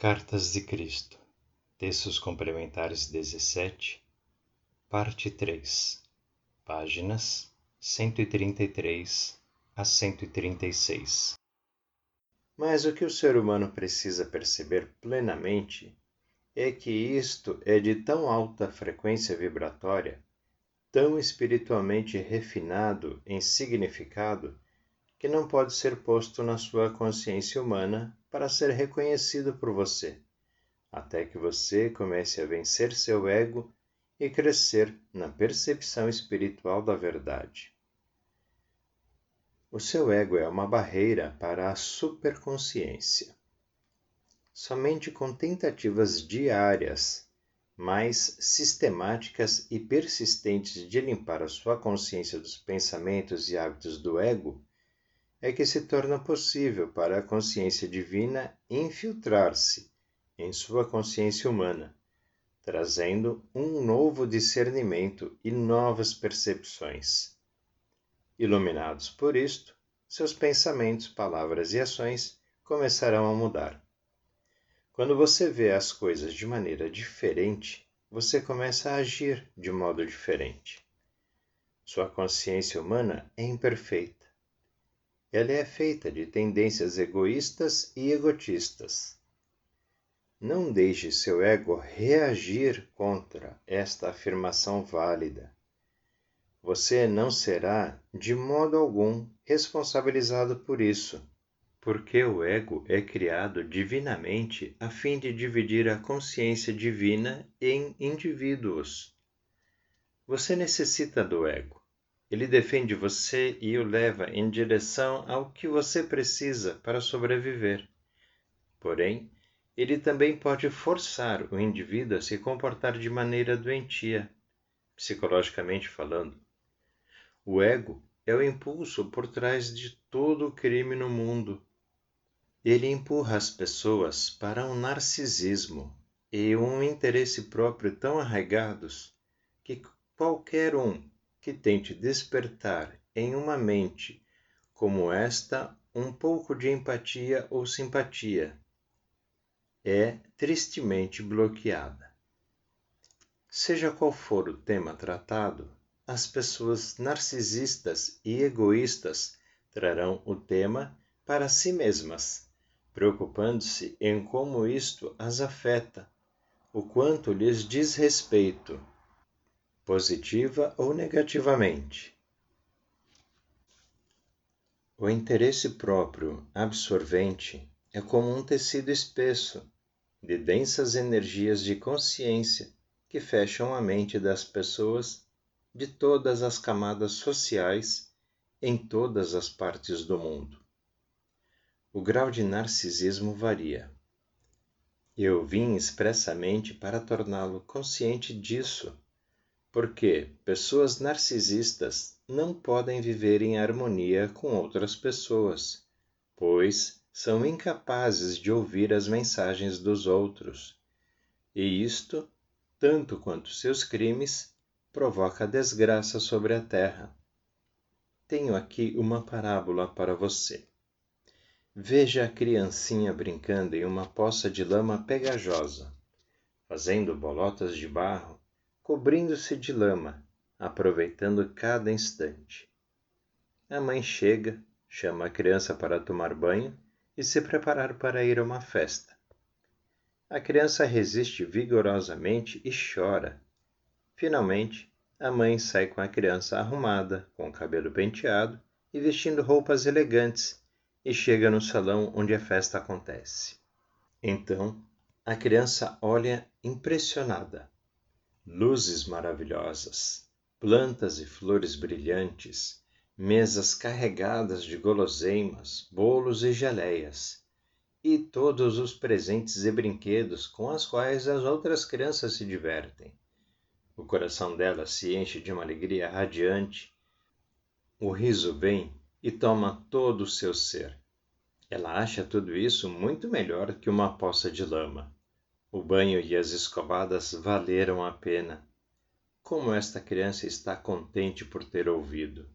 Cartas de Cristo, Textos Complementares 17, Parte 3, páginas 133 a 136. Mas o que o ser humano precisa perceber plenamente é que isto é de tão alta frequência vibratória, tão espiritualmente refinado em significado, que não pode ser posto na sua consciência humana para ser reconhecido por você, até que você comece a vencer seu ego e crescer na percepção espiritual da verdade. O seu ego é uma barreira para a superconsciência. Somente com tentativas diárias, mais sistemáticas e persistentes de limpar a sua consciência dos pensamentos e hábitos do ego, é que se torna possível para a consciência divina infiltrar-se em sua consciência humana, trazendo um novo discernimento e novas percepções. Iluminados por isto, seus pensamentos, palavras e ações começarão a mudar. Quando você vê as coisas de maneira diferente, você começa a agir de modo diferente. Sua consciência humana é imperfeita ela é feita de tendências egoístas e egotistas. Não deixe seu ego reagir contra esta afirmação válida. Você não será, de modo algum, responsabilizado por isso, porque o ego é criado divinamente a fim de dividir a consciência divina em indivíduos. Você necessita do ego ele defende você e o leva em direção ao que você precisa para sobreviver. Porém, ele também pode forçar o indivíduo a se comportar de maneira doentia, psicologicamente falando. O ego é o impulso por trás de todo o crime no mundo. Ele empurra as pessoas para um narcisismo e um interesse próprio tão arraigados que qualquer um que tente despertar em uma mente como esta um pouco de empatia ou simpatia é tristemente bloqueada. Seja qual for o tema tratado, as pessoas narcisistas e egoístas trarão o tema para si mesmas, preocupando-se em como isto as afeta, o quanto lhes diz respeito positiva ou negativamente. O interesse próprio absorvente é como um tecido espesso de densas energias de consciência que fecham a mente das pessoas de todas as camadas sociais em todas as partes do mundo. O grau de narcisismo varia. Eu vim expressamente para torná-lo consciente disso porque pessoas narcisistas não podem viver em harmonia com outras pessoas, pois são incapazes de ouvir as mensagens dos outros. E isto, tanto quanto seus crimes, provoca desgraça sobre a terra. Tenho aqui uma parábola para você. Veja a criancinha brincando em uma poça de lama pegajosa, fazendo bolotas de barro cobrindo-se de lama, aproveitando cada instante. A mãe chega, chama a criança para tomar banho e se preparar para ir a uma festa. A criança resiste vigorosamente e chora. Finalmente, a mãe sai com a criança arrumada, com o cabelo penteado e vestindo roupas elegantes, e chega no salão onde a festa acontece. Então, a criança olha impressionada luzes maravilhosas, plantas e flores brilhantes, mesas carregadas de guloseimas, bolos e geleias, e todos os presentes e brinquedos com os quais as outras crianças se divertem. O coração dela se enche de uma alegria radiante. O riso vem e toma todo o seu ser. Ela acha tudo isso muito melhor que uma poça de lama. O banho e as escovadas valeram a pena. Como esta criança está contente por ter ouvido.